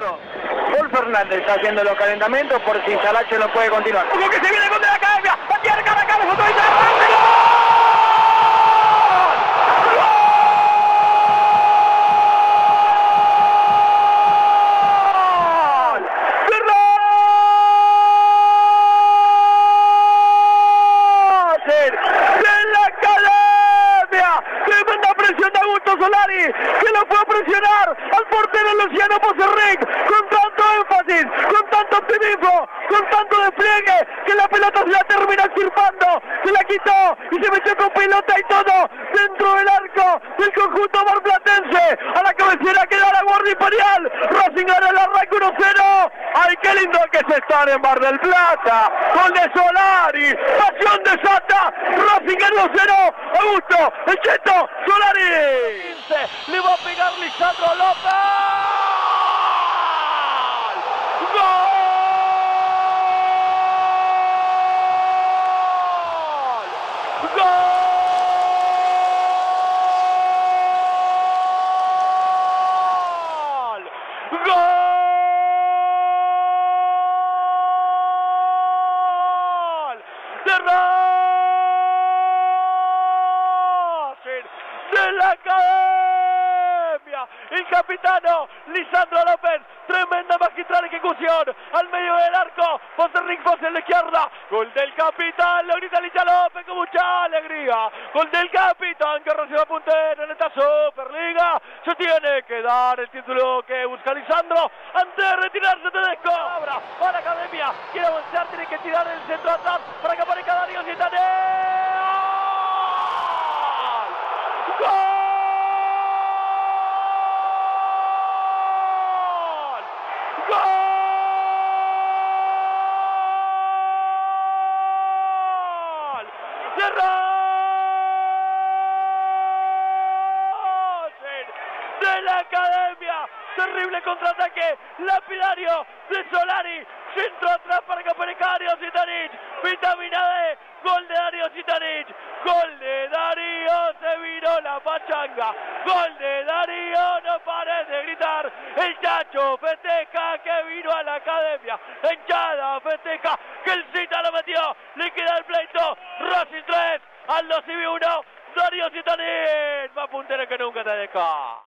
Alonso. Paul Fernández está haciendo los calentamientos por si Salache no puede continuar. Hugo que se viene con de la academia. Tiene cara cara, Solari, que lo fue a presionar al portero Luciano Poserric con tanto énfasis, con tanto optimismo, con tanto despliegue, que la pelota se la termina extirpando, se la quitó y se metió con pelota y todo dentro del arco del conjunto marplatense. A la cabecera queda la Guardia Imperial, Racing gana el arranque 1-0. ¡Ay, qué lindo que se están en Bar del Plata! Gol de Solari, pasión de Sata, Racing gana 0 Augusto, el Cheto, Solari. Le va a pegar Lisandro López. ¡Gol! ¡De la academia! El capitano Lisandro López. Tremenda magistral ejecución. Al medio del arco. Rick en la izquierda. Gol del capitán. Lo Licha López con mucha alegría. Gol del capitán que recibe puntero en esta Superliga. Se tiene que dar el título que busca Lisandro antes de retirarse Tedesco. Ahora, para academia. Quiere avanzar. Tiene que tirar el centro atrás para que aparezca Darío Zidane. ¡Gol! ¡Gol! ¡De la academia! Terrible contraataque. Lapidario de Solari. Centro atrás para Darío Zitanic. Vitamina D. Gol de Darío Zitanic. Gol de Darío. Se vino la pachanga. Gol de Darío. No pares de gritar. El Chacho festeja que vino a la academia. Hinchada festeja que el Cita lo metió. Le queda el pleito. Racing 3. Aldo Civi 1. Darío Zitanic. Más puntero que nunca te deja.